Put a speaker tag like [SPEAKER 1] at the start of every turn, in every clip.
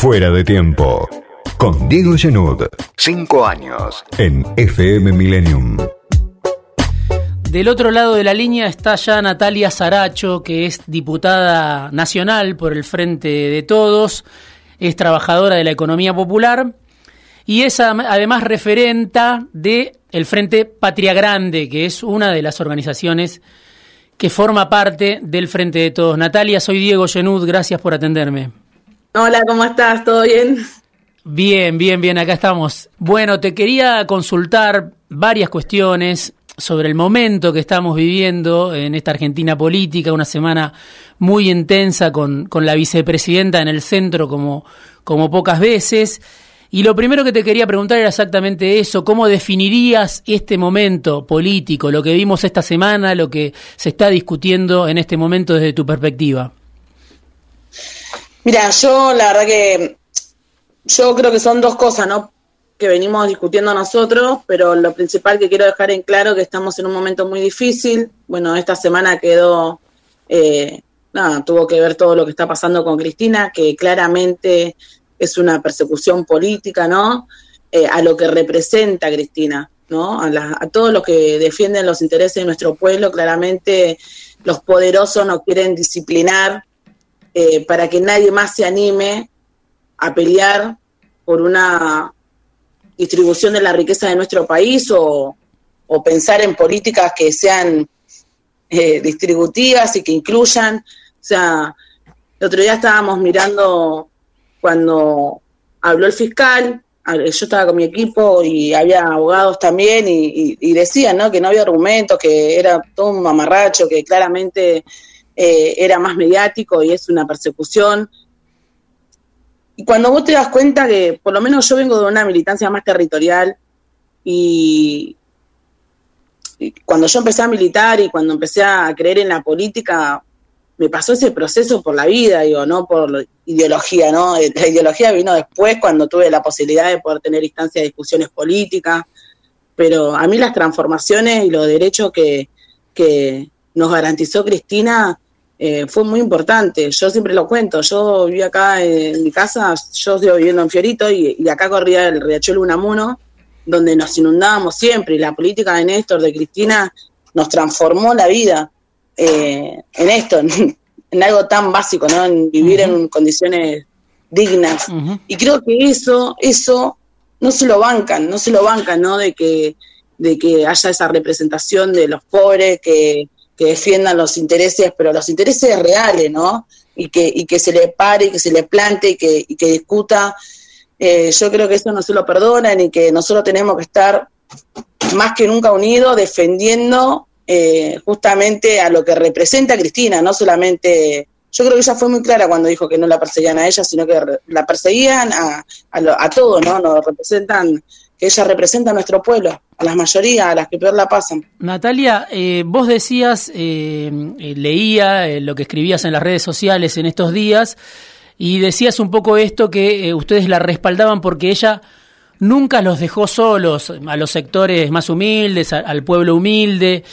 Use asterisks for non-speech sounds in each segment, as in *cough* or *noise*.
[SPEAKER 1] Fuera de tiempo. Con Diego Genud. Cinco años. En FM Millennium.
[SPEAKER 2] Del otro lado de la línea está ya Natalia Saracho, que es diputada nacional por el Frente de Todos, es trabajadora de la economía popular y es además referenta de el Frente Patria Grande, que es una de las organizaciones que forma parte del Frente de Todos. Natalia, soy Diego Genud, gracias por atenderme.
[SPEAKER 3] Hola, ¿cómo estás? ¿Todo bien?
[SPEAKER 2] Bien, bien, bien, acá estamos. Bueno, te quería consultar varias cuestiones sobre el momento que estamos viviendo en esta Argentina política, una semana muy intensa con, con la vicepresidenta en el centro como, como pocas veces. Y lo primero que te quería preguntar era exactamente eso, ¿cómo definirías este momento político, lo que vimos esta semana, lo que se está discutiendo en este momento desde tu perspectiva?
[SPEAKER 3] Mira, yo la verdad que yo creo que son dos cosas, ¿no? que venimos discutiendo nosotros, pero lo principal que quiero dejar en claro que estamos en un momento muy difícil. Bueno, esta semana quedó, eh, nada, tuvo que ver todo lo que está pasando con Cristina, que claramente es una persecución política, ¿no? Eh, a lo que representa Cristina, ¿no? A, a todos los que defienden los intereses de nuestro pueblo, claramente los poderosos nos quieren disciplinar eh, para que nadie más se anime a pelear por una distribución de la riqueza de nuestro país o, pensar en políticas que sean eh, distributivas y que incluyan. O sea, el otro día estábamos mirando cuando habló el fiscal, yo estaba con mi equipo y había abogados también y, decían ¿no? que no había argumentos, que era todo un mamarracho, que claramente eh, era más mediático y es una persecución. Y cuando vos te das cuenta que, por lo menos yo vengo de una militancia más territorial y, cuando yo empecé a militar y cuando empecé a creer en la política, me pasó ese proceso por la vida, digo, no por ideología, ¿no? Eh, la ideología vino después cuando tuve la posibilidad de poder tener instancias de discusiones políticas, pero a mí las transformaciones y los derechos que nos garantizó Cristina eh, fue muy importante. Yo siempre lo cuento, yo vivía acá en mi casa, yo estoy viviendo en Fiorito y, acá corría el riachuelo Unamuno, donde nos inundábamos siempre y la política de Néstor, de Cristina, nos transformó la vida eh, en esto, *laughs* en, algo tan básico, ¿no? En vivir en condiciones dignas. Y creo que eso, eso no se lo bancan, no se lo bancan, ¿no? De que, de que haya esa representación de los pobres, que que defiendan los intereses, pero los intereses reales, ¿no? Y que, y que se le pare, y que se le plante y que, que discuta. Eh, yo creo que eso no se lo perdonan y que nosotros tenemos que estar más que nunca unidos defendiendo eh, justamente a lo que representa Cristina, no solamente yo creo que ella fue muy clara cuando dijo que no la perseguían a ella, sino que la perseguían a, a, a todos, ¿no? Nos representan ella representa a nuestro pueblo, a las mayorías, a las que peor la pasan.
[SPEAKER 2] Natalia, eh, vos decías, eh, eh, leía lo que escribías en las redes sociales en estos días y decías un poco esto que ustedes la respaldaban porque ella nunca los dejó solos a los sectores más humildes, al pueblo humilde.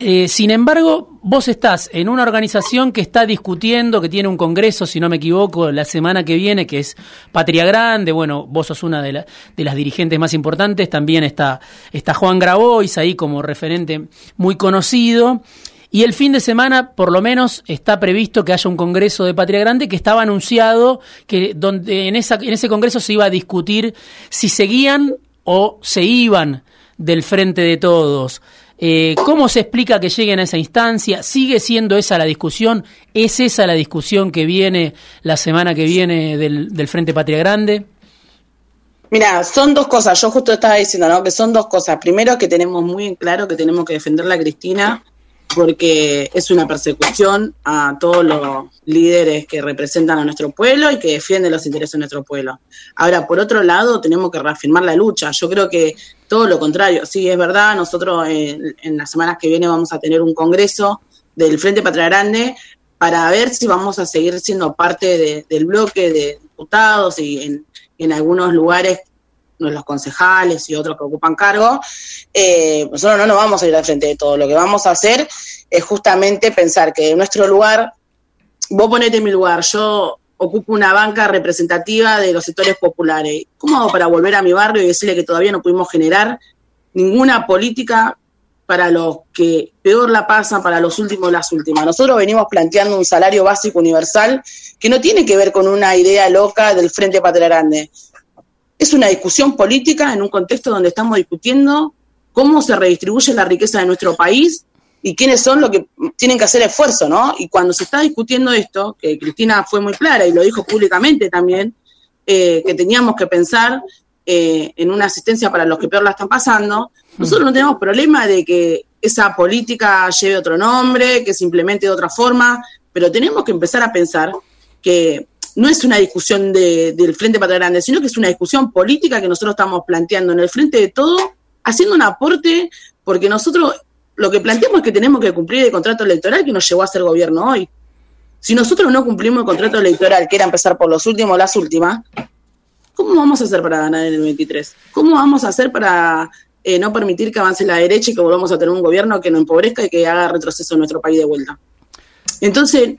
[SPEAKER 2] Eh, sin embargo, vos estás en una organización que está discutiendo, que tiene un congreso, si no me equivoco, la semana que viene, que es Patria Grande. Bueno, vos sos una de, las dirigentes más importantes. También está, está Juan Grabois ahí como referente muy conocido. Y el fin de semana, por lo menos, está previsto que haya un congreso de Patria Grande que estaba anunciado que donde en, esa, en ese congreso se iba a discutir si seguían o se iban del frente de todos. Eh, ¿Cómo se explica que lleguen a esa instancia? ¿Sigue siendo esa la discusión? ¿Es esa la discusión que viene la semana que viene del, del Frente Patria Grande?
[SPEAKER 3] Mira, son dos cosas. Yo justo estaba diciendo, ¿no? Que son dos cosas. Primero, que tenemos muy en claro que tenemos que defenderla a Cristina porque es una persecución a todos los líderes que representan a nuestro pueblo y que defienden los intereses de nuestro pueblo. Ahora, por otro lado, tenemos que reafirmar la lucha. Yo creo que todo lo contrario. Sí, es verdad, nosotros eh, en las semanas que vienen vamos a tener un congreso del Frente Patria Grande para ver si vamos a seguir siendo parte del bloque de diputados y en, en algunos lugares los concejales y otros que ocupan cargo, eh, nosotros no nos vamos a ir al frente de todo. Lo que vamos a hacer es justamente pensar que en nuestro lugar, vos ponete en mi lugar, yo ocupo una banca representativa de los sectores populares. ¿Cómo hago para volver a mi barrio y decirle que todavía no pudimos generar ninguna política para los que peor la pasan, para los últimos las últimas? Nosotros venimos planteando un salario básico universal que no tiene que ver con una idea loca del Frente Patria Grande. Es una discusión política en un contexto donde estamos discutiendo cómo se redistribuye la riqueza de nuestro país y quiénes son los que tienen que hacer esfuerzo, ¿no? Y cuando se está discutiendo esto, que Cristina fue muy clara y lo dijo públicamente también, eh, que teníamos que pensar eh, en una asistencia para los que peor la están pasando, nosotros no tenemos problema de que esa política lleve otro nombre, que se implemente de otra forma, pero tenemos que empezar a pensar que no es una discusión del Frente Patria Grande, sino que es una discusión política que nosotros estamos planteando en el frente de todo, haciendo un aporte, porque nosotros lo que planteamos es que tenemos que cumplir el contrato electoral que nos llevó a ser gobierno hoy. Si nosotros no cumplimos el contrato electoral, que era empezar por los últimos, las últimas, ¿cómo vamos a hacer para ganar en el 23? ¿Cómo vamos a hacer para eh, no permitir que avance la derecha y que volvamos a tener un gobierno que no empobrezca y que haga retroceso en nuestro país de vuelta? Entonces,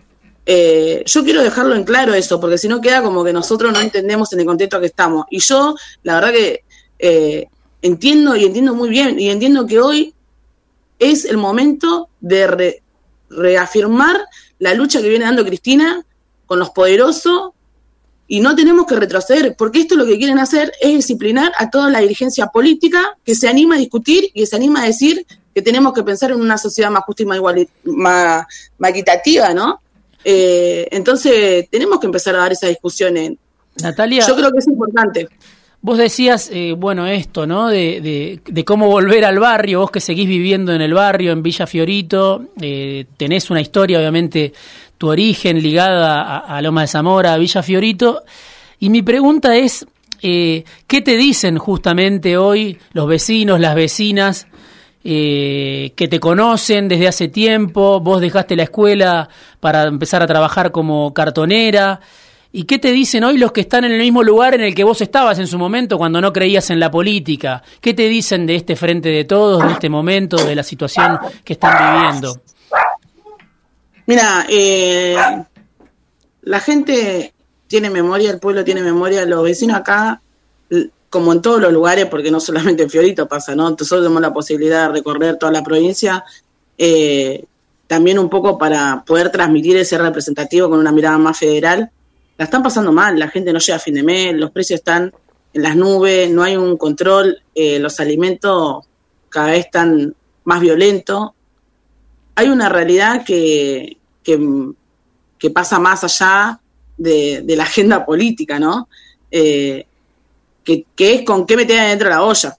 [SPEAKER 3] eh, yo quiero dejarlo en claro eso, porque si no queda como que nosotros no entendemos en el contexto que estamos. Y yo, la verdad que eh, entiendo y entiendo muy bien, y entiendo que hoy es el momento de reafirmar la lucha que viene dando Cristina con los poderosos y no tenemos que retroceder, porque esto lo que quieren hacer es disciplinar a toda la dirigencia política que se anima a discutir y que se anima a decir que tenemos que pensar en una sociedad más justa y más, más, equitativa, ¿no? Eh, entonces, tenemos que empezar a dar esa discusión. En,
[SPEAKER 2] Natalia.
[SPEAKER 3] Yo creo que es importante.
[SPEAKER 2] Vos decías, eh, bueno, esto, ¿no? De, de, cómo volver al barrio, vos que seguís viviendo en el barrio, en Villa Fiorito, eh, tenés una historia, obviamente, tu origen ligada a, Loma de Zamora, a Villa Fiorito, y mi pregunta es, eh, ¿qué te dicen justamente hoy los vecinos, las vecinas, que te conocen desde hace tiempo, vos dejaste la escuela para empezar a trabajar como cartonera? ¿Y qué te dicen hoy los que están en el mismo lugar en el que vos estabas en su momento cuando no creías en la política? ¿Qué te dicen de este frente de todos, de este momento, de la situación que están viviendo?
[SPEAKER 3] Mira, eh, la gente tiene memoria, el pueblo tiene memoria, los vecinos acá, como en todos los lugares, porque no solamente en Fiorito pasa, ¿no? Nosotros tenemos la posibilidad de recorrer toda la provincia, eh, también un poco para poder transmitir ese representativo con una mirada más federal la están pasando mal, la gente no llega a fin de mes, los precios están en las nubes, no hay un control, eh, los alimentos cada vez están más violentos. Hay una realidad que, que, pasa más allá de, la agenda política, ¿no? Eh, que, es con qué meter dentro de la olla.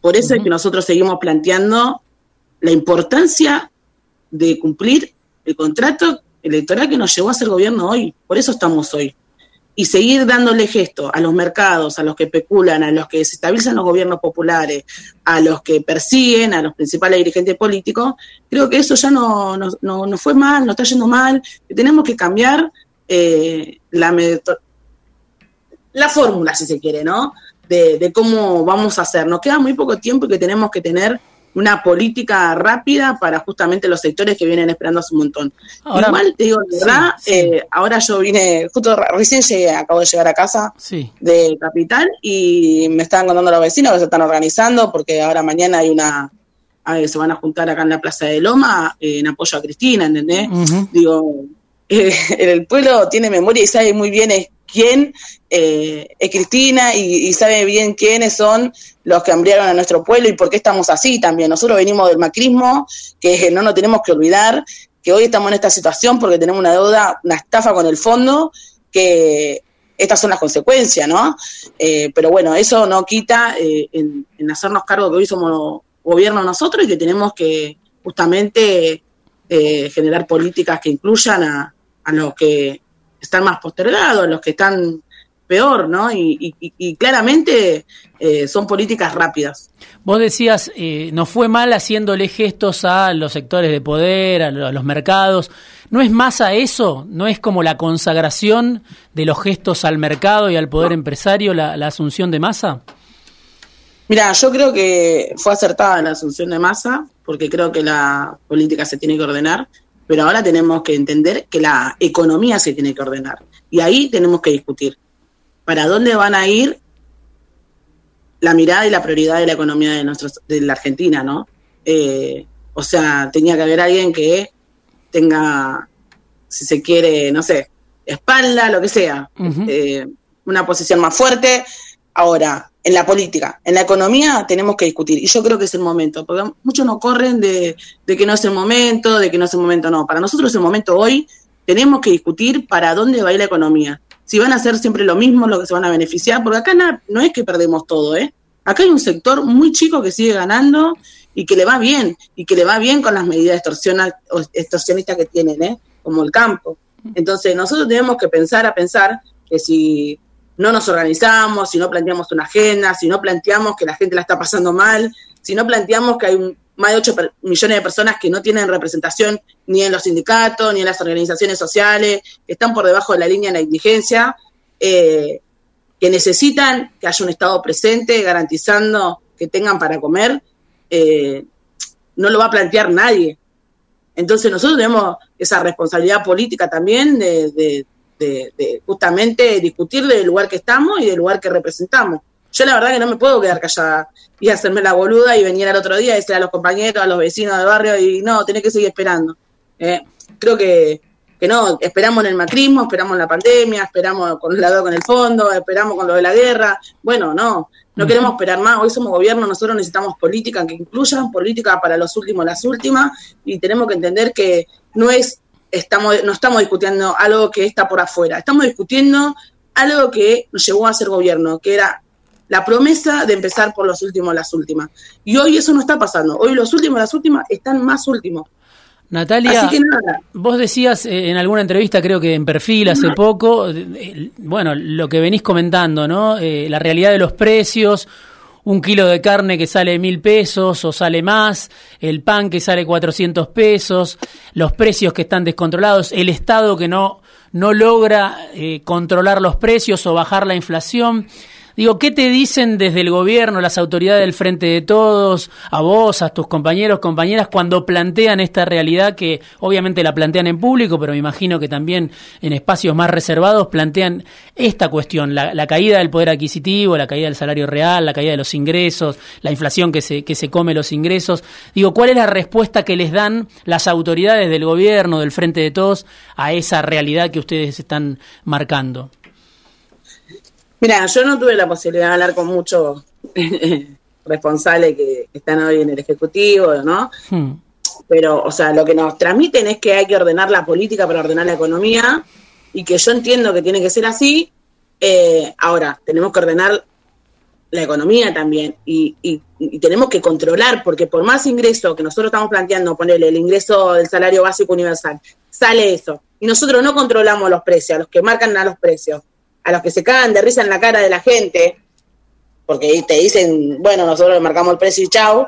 [SPEAKER 3] Por eso es que nosotros seguimos planteando la importancia de cumplir el contrato electoral que nos llevó a ser gobierno hoy. Por eso estamos hoy. Y seguir dándole gesto a los mercados, a los que especulan, a los que desestabilizan los gobiernos populares, a los que persiguen, a los principales dirigentes políticos, creo que eso ya no, no, fue mal, no está yendo mal, que tenemos que cambiar eh, la, la fórmula, si se quiere, ¿no? De, de cómo vamos a hacer. Nos queda muy poco tiempo y que tenemos que tener una política rápida para justamente los sectores que vienen esperando hace un montón. Igual, te digo, de verdad, eh, ahora yo vine, justo recién llegué, acabo de llegar a casa de Capital y me estaban contando los vecinos que se están organizando porque ahora mañana hay una, se van a juntar acá en la Plaza de Loma en apoyo a Cristina, ¿entendés? Digo, *laughs* el pueblo tiene memoria y sabe muy bien quién eh, es Cristina y, sabe bien quiénes son los que hambriaron a nuestro pueblo y por qué estamos así también. Nosotros venimos del macrismo, que no nos tenemos que olvidar, que hoy estamos en esta situación porque tenemos una deuda, una estafa con el fondo, que estas son las consecuencias, ¿no? Eh, pero bueno, eso no quita eh, en, hacernos cargo que hoy somos gobierno nosotros y que tenemos que justamente generar políticas que incluyan a, a los que están más postergados, los que están peor, ¿no? Y, claramente eh, son políticas rápidas.
[SPEAKER 2] Vos decías, eh, no fue mal haciéndole gestos a los sectores de poder, a, los mercados. ¿No es más a eso? ¿No es como la consagración de los gestos al mercado y al poder empresario la, asunción de masa?
[SPEAKER 3] Mira, yo creo que fue acertada la asunción de masa, porque creo que la política se tiene que ordenar, pero ahora tenemos que entender que la economía se tiene que ordenar Y ahí tenemos que discutir. ¿Para dónde van a ir la mirada y la prioridad de la economía de, nuestros, de la Argentina, ¿no? Eh, o sea, tenía que haber alguien que tenga, si se quiere, no sé, espalda, lo que sea, eh, una posición más fuerte. Ahora, en la política, en la economía tenemos que discutir. Y yo creo que es el momento, porque muchos no corren de, de que no es el momento, de que no es el momento, no. Para nosotros es el momento hoy, tenemos que discutir para dónde va a ir la economía. Si van a hacer siempre lo mismo, lo que se van a beneficiar, porque acá no es que perdemos todo, ¿eh? Acá hay un sector muy chico que sigue ganando y que le va bien, y que le va bien con las medidas extorsionistas que tienen, ¿eh? como el campo. Entonces, nosotros tenemos que pensar a pensar que si no nos organizamos, si no planteamos una agenda, si no planteamos que la gente la está pasando mal, si no planteamos que hay más de 8 millones de personas que no tienen representación ni en los sindicatos, ni en las organizaciones sociales, que están por debajo de la línea de la indigencia, eh, que necesitan que haya un Estado presente garantizando que tengan para comer, eh, no lo va a plantear nadie. Entonces nosotros tenemos esa responsabilidad política también de, justamente discutir del lugar que estamos y del lugar que representamos. Yo la verdad que no me puedo quedar callada y hacerme la boluda y venir al otro día y decirle a los compañeros, a los vecinos del barrio y no, tenés que seguir esperando. Eh, creo que que no, esperamos en el macrismo, esperamos en la pandemia, esperamos con el con el fondo, esperamos con lo de la guerra. Bueno, no, no queremos esperar más. Hoy somos gobierno, nosotros necesitamos política que incluyan, política para los últimos, las últimas, y tenemos que entender que no es, estamos, no estamos discutiendo algo que está por afuera, estamos discutiendo algo que nos llevó a ser gobierno, que era la promesa de empezar por los últimos, las últimas. Y hoy eso no está pasando. Hoy los últimos, las últimas están más últimos.
[SPEAKER 2] Natalia, vos decías eh, en alguna entrevista, creo que en perfil hace poco, eh, bueno, lo que venís comentando, ¿no? Eh, la realidad de los precios, un kilo de carne que sale mil pesos o sale más, el pan que sale 400 pesos, los precios que están descontrolados, el Estado que no, no logra controlar los precios o bajar la inflación. Digo, ¿qué te dicen desde el gobierno, las autoridades del Frente de Todos, a vos, a tus compañeros, compañeras, cuando plantean esta realidad que obviamente la plantean en público, pero me imagino que también en espacios más reservados plantean esta cuestión, la, caída del poder adquisitivo, la caída del salario real, la caída de los ingresos, la inflación que se, que se come los ingresos? Digo, ¿cuál es la respuesta que les dan las autoridades del gobierno, del Frente de Todos, a esa realidad que ustedes están marcando?
[SPEAKER 3] Mira, yo no tuve la posibilidad de hablar con muchos *laughs* responsables que están hoy en el Ejecutivo, ¿no? Hmm. Pero, o sea, lo que nos transmiten es que hay que ordenar la política para ordenar la economía y que yo entiendo que tiene que ser así. Eh, ahora, tenemos que ordenar la economía también y, tenemos que controlar, porque por más ingreso que nosotros estamos planteando, ponerle el ingreso del salario básico universal, sale eso. Y nosotros no controlamos los precios, a los que marcan a los precios a los que se cagan de risa en la cara de la gente, porque te dicen, bueno, nosotros le marcamos el precio y chao.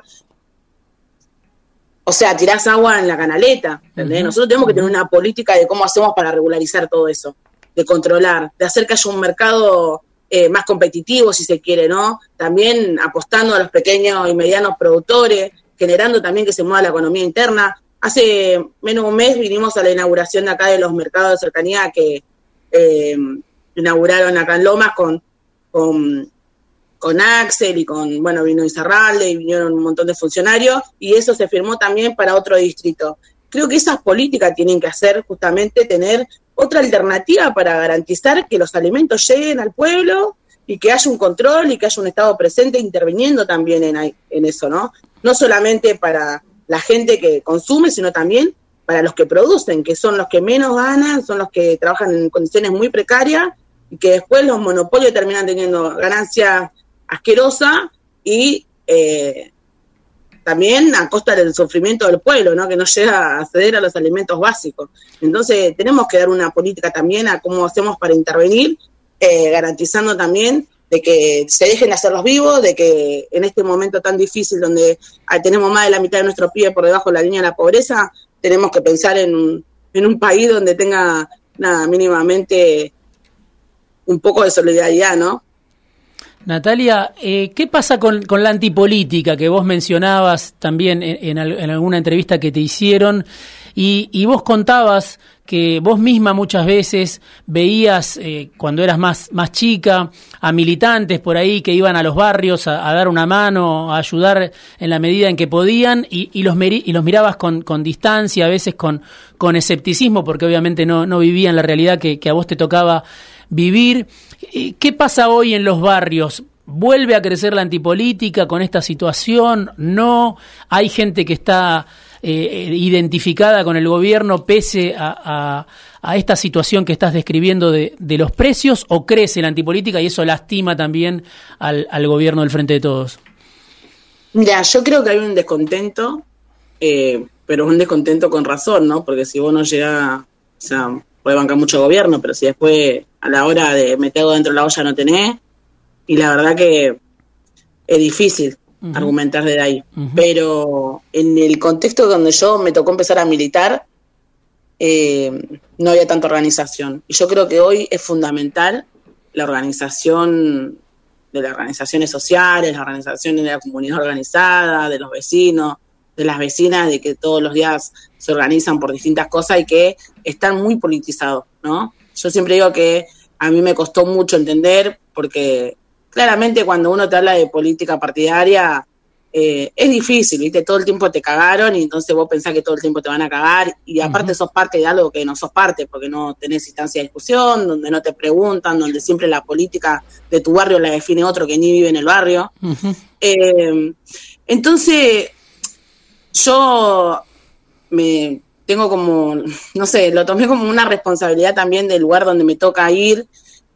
[SPEAKER 3] O sea, tirás agua en la canaleta, Nosotros tenemos que tener una política de cómo hacemos para regularizar todo eso, de controlar, de hacer que haya un mercado eh, más competitivo, si se quiere, ¿no? También apostando a los pequeños y medianos productores, generando también que se mueva la economía interna. Hace menos de un mes vinimos a la inauguración de acá de los mercados de cercanía que eh, inauguraron acá en Lomas con, con, Axel y con, bueno, vino Izarralde y vinieron un montón de funcionarios y eso se firmó también para otro distrito. Creo que esas políticas tienen que hacer justamente tener otra alternativa para garantizar que los alimentos lleguen al pueblo y que haya un control y que haya un Estado presente interviniendo también en, en eso, ¿no? No solamente para la gente que consume, sino también para los que producen, que son los que menos ganan, son los que trabajan en condiciones muy precarias y que después los monopolios terminan teniendo ganancia asquerosa y eh, también a costa del sufrimiento del pueblo, ¿no? que no llega a acceder a los alimentos básicos. Entonces tenemos que dar una política también a cómo hacemos para intervenir, eh, garantizando también de que se dejen hacer los vivos, de que en este momento tan difícil donde tenemos más de la mitad de nuestros pies por debajo de la línea de la pobreza, tenemos que pensar en un, en un país donde tenga nada mínimamente un poco de solidaridad, ¿no?
[SPEAKER 2] Natalia, eh, ¿qué pasa con, la antipolítica que vos mencionabas también en, alguna entrevista que te hicieron? Y, vos contabas que vos misma muchas veces veías, eh, cuando eras más, más chica, a militantes por ahí que iban a los barrios a, dar una mano, a ayudar en la medida en que podían, y, los, y los mirabas con, con, distancia, a veces con, con escepticismo, porque obviamente no, no vivían la realidad que a vos te tocaba vivir. ¿Qué pasa hoy en los barrios? ¿Vuelve a crecer la antipolítica con esta situación? ¿No? ¿Hay gente que está eh, identificada con el gobierno pese a, esta situación que estás describiendo de, los precios? ¿O crece la antipolítica y eso lastima también al, gobierno del Frente de Todos?
[SPEAKER 3] Mira, yo creo que hay un descontento, eh, pero un descontento con razón, ¿no? Porque si vos no llegás, puede bancar mucho gobierno, pero si después a la hora de meterlo dentro de la olla no tenés, y la verdad que es difícil argumentar desde ahí. Pero en el contexto donde yo me tocó empezar a militar, eh, no había tanta organización. Y yo creo que hoy es fundamental la organización de las organizaciones sociales, las organizaciones de la comunidad organizada, de los vecinos, de las vecinas, de que todos los días se organizan por distintas cosas y que están muy politizados, ¿no? Yo siempre digo que a mí me costó mucho entender porque claramente cuando uno te habla de política partidaria eh, es difícil, ¿viste? Todo el tiempo te cagaron y entonces vos pensás que todo el tiempo te van a cagar y aparte sos parte de algo que no sos parte porque no tenés instancia de discusión, donde no te preguntan, donde siempre la política de tu barrio la define otro que ni vive en el barrio. Eh, entonces, yo me tengo como, no sé, lo tomé como una responsabilidad también del lugar donde me toca ir,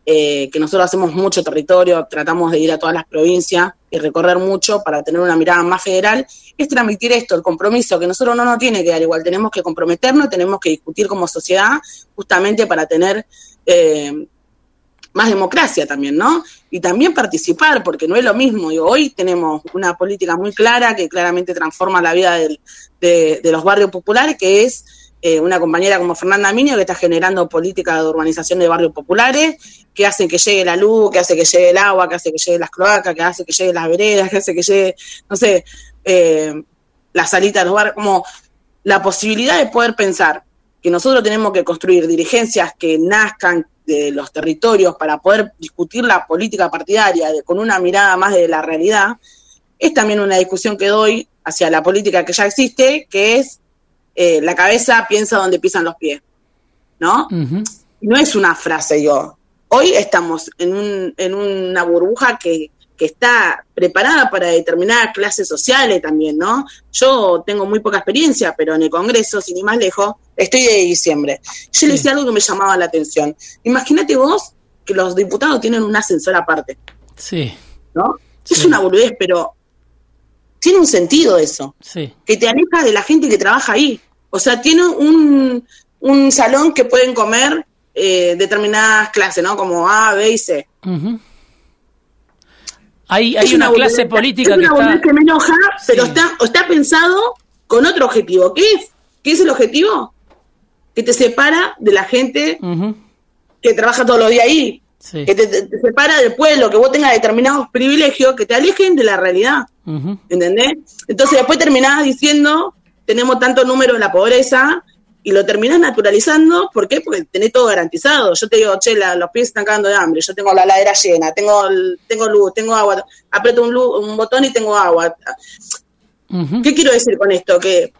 [SPEAKER 3] eh, que nosotros hacemos mucho territorio, tratamos de ir a todas las provincias y recorrer mucho para tener una mirada más federal, es transmitir esto, el compromiso, que nosotros no nos tiene que dar igual, tenemos que comprometernos, tenemos que discutir como sociedad justamente para tener eh, más democracia también, ¿no? Y también participar, porque no es lo mismo. Y hoy tenemos una política muy clara que claramente transforma la vida de, los barrios populares, que es eh, una compañera como Fernanda Minio, que está generando política de urbanización de barrios populares, que hacen que llegue la luz, que hace que llegue el agua, que hace que llegue las cloacas, que hace que llegue las veredas, que hace que llegue, no sé, eh, la salita de los barrios, como la posibilidad de poder pensar que nosotros tenemos que construir dirigencias que nazcan, de los territorios para poder discutir la política partidaria con una mirada más de la realidad, es también una discusión que doy hacia la política que ya existe, que es eh, la cabeza piensa donde pisan los pies, ¿no? No es una frase yo. Hoy estamos en, un, en una burbuja que que está preparada para determinadas clases sociales también, ¿no? Yo tengo muy poca experiencia, pero en el Congreso, sin ir más lejos, estoy de diciembre. Yo le decía algo que me llamaba la atención. Imagínate vos que los diputados tienen un ascensor aparte.
[SPEAKER 2] Sí.
[SPEAKER 3] ¿No? Es una boludez, pero tiene un sentido eso.
[SPEAKER 2] Sí.
[SPEAKER 3] Que te aleja de la gente que trabaja ahí. O sea, tiene un, un salón que pueden comer eh, determinadas clases, ¿no? Como A, B y C.
[SPEAKER 2] Hay, una, clase política
[SPEAKER 3] que está... que me enoja, pero está, está pensado con otro objetivo. ¿Qué es? ¿Qué es el objetivo? Que te separa de la gente que trabaja todos los días ahí. Que te, separa del pueblo, que vos tengas determinados privilegios que te alejen de la realidad. ¿Entendés? Entonces después terminás diciendo, tenemos tanto número en la pobreza, y lo terminas naturalizando, ¿por qué? Porque tenés todo garantizado. Yo te digo, che, los pies están cagando de hambre, yo tengo la ladera llena, tengo, tengo luz, tengo agua, aprieto un, un botón y tengo agua. ¿Qué quiero decir con esto? Que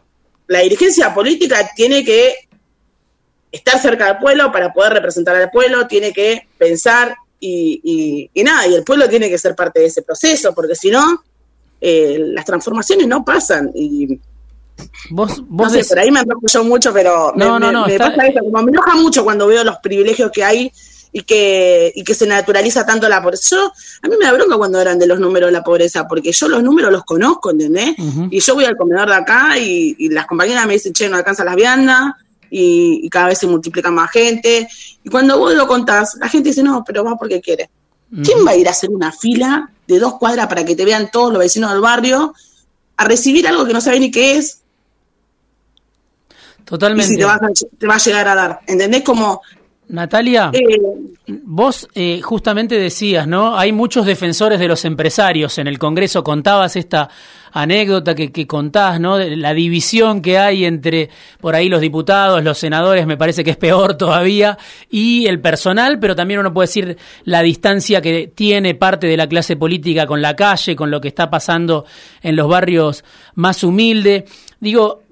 [SPEAKER 3] la dirigencia política tiene que estar cerca del pueblo para poder representar al pueblo, tiene que pensar y, y, nada, y el pueblo tiene que ser parte de ese proceso, porque si no, eh, las transformaciones no pasan. Y
[SPEAKER 2] Vos, vos
[SPEAKER 3] no sé, por ahí me enojo mucho, pero
[SPEAKER 2] no,
[SPEAKER 3] me,
[SPEAKER 2] no, no,
[SPEAKER 3] me, pasa eso, como me enoja mucho cuando veo los privilegios que hay y que, y que se naturaliza tanto la pobreza. Yo, a mí me da bronca cuando eran de los números de la pobreza, porque yo los números los conozco, ¿entendés? Y yo voy al comedor de acá y, las compañeras me dicen, che, no alcanza las viandas, y, cada vez se multiplica más gente. Y cuando vos lo contás, la gente dice, no, pero va porque quiere. ¿Quién va a ir a hacer una fila de dos cuadras para que te vean todos los vecinos del barrio a recibir algo que no sabe ni qué es?
[SPEAKER 2] Totalmente.
[SPEAKER 3] Y si te va, a, llegar a dar. ¿Entendés? Como
[SPEAKER 2] Natalia, eh, vos eh, justamente decías, ¿no? Hay muchos defensores de los empresarios en el Congreso. Contabas esta anécdota que, que contás, ¿no? la división que hay entre por ahí los diputados, los senadores, me parece que es peor *laughs* todavía, y el personal, pero también uno puede decir la distancia que tiene parte de la clase política con la calle, con lo que está pasando en los barrios más humildes. Digo,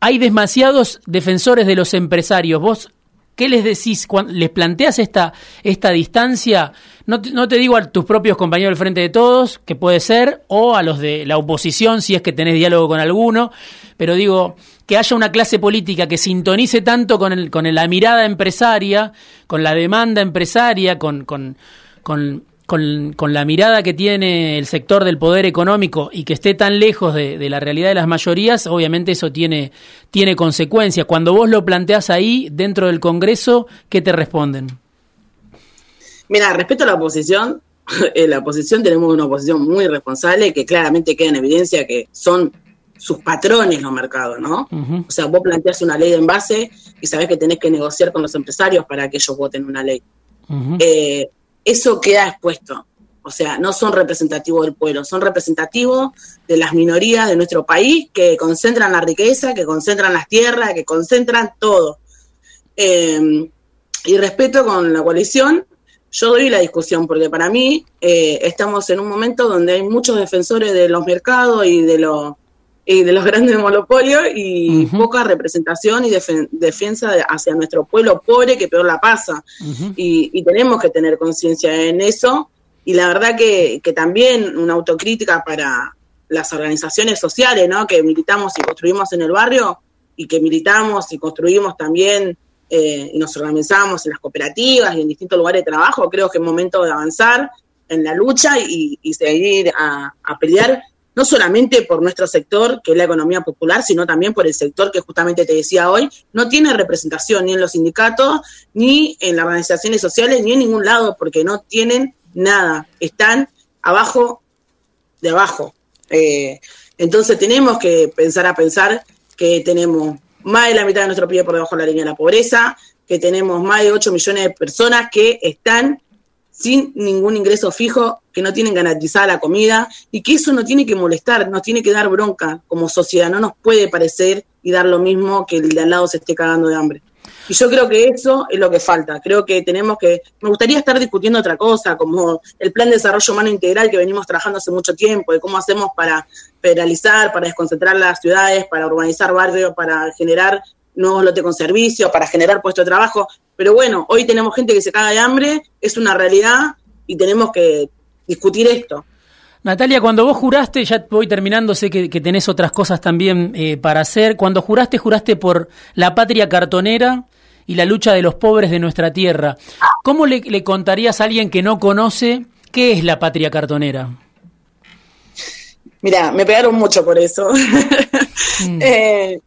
[SPEAKER 2] hay demasiados defensores de los empresarios. Vos ¿Qué les decís? ¿Les planteas esta, esta distancia? No te, no te digo a tus propios compañeros del Frente de Todos, que puede ser, o a los de la oposición, si es que tenés diálogo con alguno, pero digo, que haya una clase política que sintonice tanto con, el, con la mirada empresaria, con la demanda empresaria, con, con, con con, con, la mirada que tiene el sector del poder económico y que esté tan lejos de, de, la realidad de las mayorías, obviamente eso tiene, tiene consecuencias. Cuando vos lo planteás ahí, dentro del Congreso, ¿qué te responden?
[SPEAKER 3] Mira, respecto a la oposición, *laughs* en la oposición tenemos una oposición muy responsable que claramente queda en evidencia que son sus patrones los mercados, ¿no? Uh -huh. O sea, vos planteás una ley de envase y sabés que tenés que negociar con los empresarios para que ellos voten una ley. Uh -huh. eh, eso queda expuesto. O sea, no son representativos del pueblo, son representativos de las minorías de nuestro país que concentran la riqueza, que concentran las tierras, que concentran todo. Eh, y respeto con la coalición, yo doy la discusión, porque para mí eh, estamos en un momento donde hay muchos defensores de los mercados y de los y de los grandes monopolios y uh -huh. poca representación y def defensa de, hacia nuestro pueblo pobre que peor la pasa. Uh -huh. y, y, tenemos que tener conciencia en eso. Y la verdad que, que, también una autocrítica para las organizaciones sociales, ¿no? Que militamos y construimos en el barrio y que militamos y construimos también eh, y nos organizamos en las cooperativas y en distintos lugares de trabajo. Creo que es momento de avanzar en la lucha y, y seguir a, a pelear no solamente por nuestro sector, que es la economía popular, sino también por el sector que justamente te decía hoy, no tiene representación ni en los sindicatos, ni en las organizaciones sociales, ni en ningún lado, porque no tienen nada, están abajo de abajo. Eh, entonces tenemos que pensar a pensar que tenemos más de la mitad de nuestro PIB por debajo de la línea de la pobreza, que tenemos más de 8 millones de personas que están sin ningún ingreso fijo, que no tienen garantizada la comida y que eso no tiene que molestar, nos tiene que dar bronca como sociedad, no nos puede parecer y dar lo mismo que el de al lado se esté cagando de hambre. Y yo creo que eso es lo que falta. Creo que tenemos que. Me gustaría estar discutiendo otra cosa, como el plan de desarrollo humano integral que venimos trabajando hace mucho tiempo, de cómo hacemos para federalizar, para desconcentrar las ciudades, para urbanizar barrios, para generar nuevos lotes con servicios, para generar puestos de trabajo. Pero bueno, hoy tenemos gente que se caga de hambre, es una realidad y tenemos que discutir esto.
[SPEAKER 2] Natalia, cuando vos juraste, ya voy terminando, sé que, que tenés otras cosas también eh, para hacer, cuando juraste, juraste por la patria cartonera y la lucha de los pobres de nuestra tierra. ¿Cómo le, le contarías a alguien que no conoce qué es la patria cartonera?
[SPEAKER 3] Mira, me pegaron mucho por eso. *laughs* Mm. eh,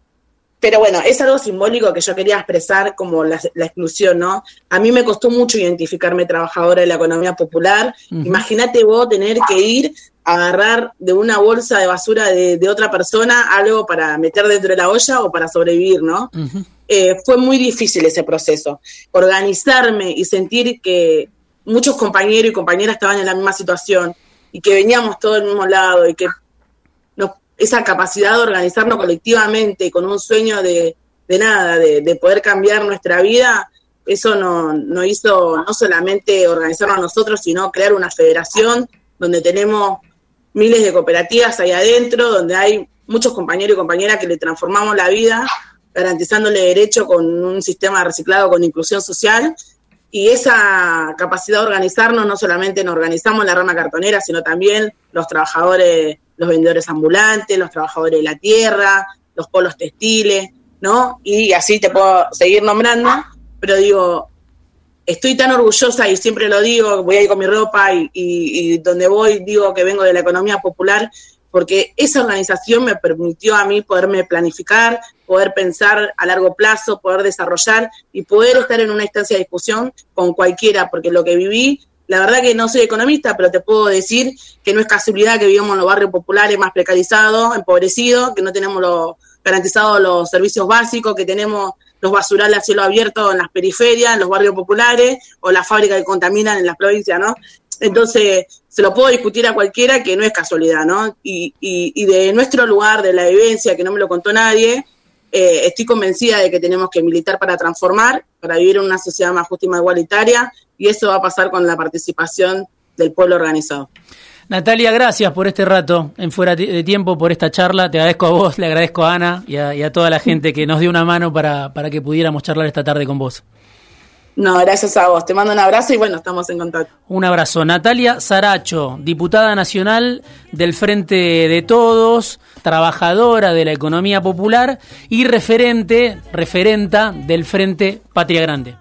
[SPEAKER 3] pero bueno, es algo simbólico que yo quería expresar como la, la, exclusión, ¿no? A mí me costó mucho identificarme trabajadora de la economía popular. Uh -huh. Imagínate vos tener que ir a agarrar de una bolsa de basura de, de, otra persona algo para meter dentro de la olla o para sobrevivir, ¿no? Uh -huh. eh, fue muy difícil ese proceso. Organizarme y sentir que muchos compañeros y compañeras estaban en la misma situación y que veníamos todos del mismo lado y que esa capacidad de organizarnos colectivamente con un sueño de, de nada, de, de, poder cambiar nuestra vida, eso no, no hizo no solamente organizarnos a nosotros, sino crear una federación donde tenemos miles de cooperativas ahí adentro, donde hay muchos compañeros y compañeras que le transformamos la vida, garantizándole derecho con un sistema reciclado con inclusión social. Y esa capacidad de organizarnos, no solamente nos organizamos la rama cartonera, sino también los trabajadores los vendedores ambulantes, los trabajadores de la tierra, los polos textiles, ¿no? Y así te puedo seguir nombrando, pero digo, estoy tan orgullosa y siempre lo digo, voy a ir con mi ropa y, y, y donde voy digo que vengo de la economía popular, porque esa organización me permitió a mí poderme planificar, poder pensar a largo plazo, poder desarrollar y poder estar en una instancia de discusión con cualquiera, porque lo que viví la verdad que no soy economista, pero te puedo decir que no es casualidad que vivamos en los barrios populares más precarizados, empobrecidos, que no tenemos lo, garantizados los servicios básicos, que tenemos los basurales a cielo abierto en las periferias, en los barrios populares, o las fábricas que contaminan en las provincias, ¿no? Entonces, se lo puedo discutir a cualquiera que no es casualidad, ¿no? Y, y, de nuestro lugar, de la vivencia, que no me lo contó nadie, eh, estoy convencida de que tenemos que militar para transformar, para vivir en una sociedad más justa y más igualitaria, y eso va a pasar con la participación del pueblo organizado.
[SPEAKER 2] Natalia, gracias por este rato en fuera de tiempo, por esta charla. Te agradezco a vos, le agradezco a Ana y a, toda la gente que nos dio una mano para, para que pudiéramos charlar esta tarde con vos.
[SPEAKER 3] No, gracias a vos. Te mando un abrazo y bueno, estamos en contacto.
[SPEAKER 2] Un abrazo. Natalia Saracho, diputada nacional del Frente de Todos, trabajadora de la economía popular y referente, referenta del Frente Patria Grande.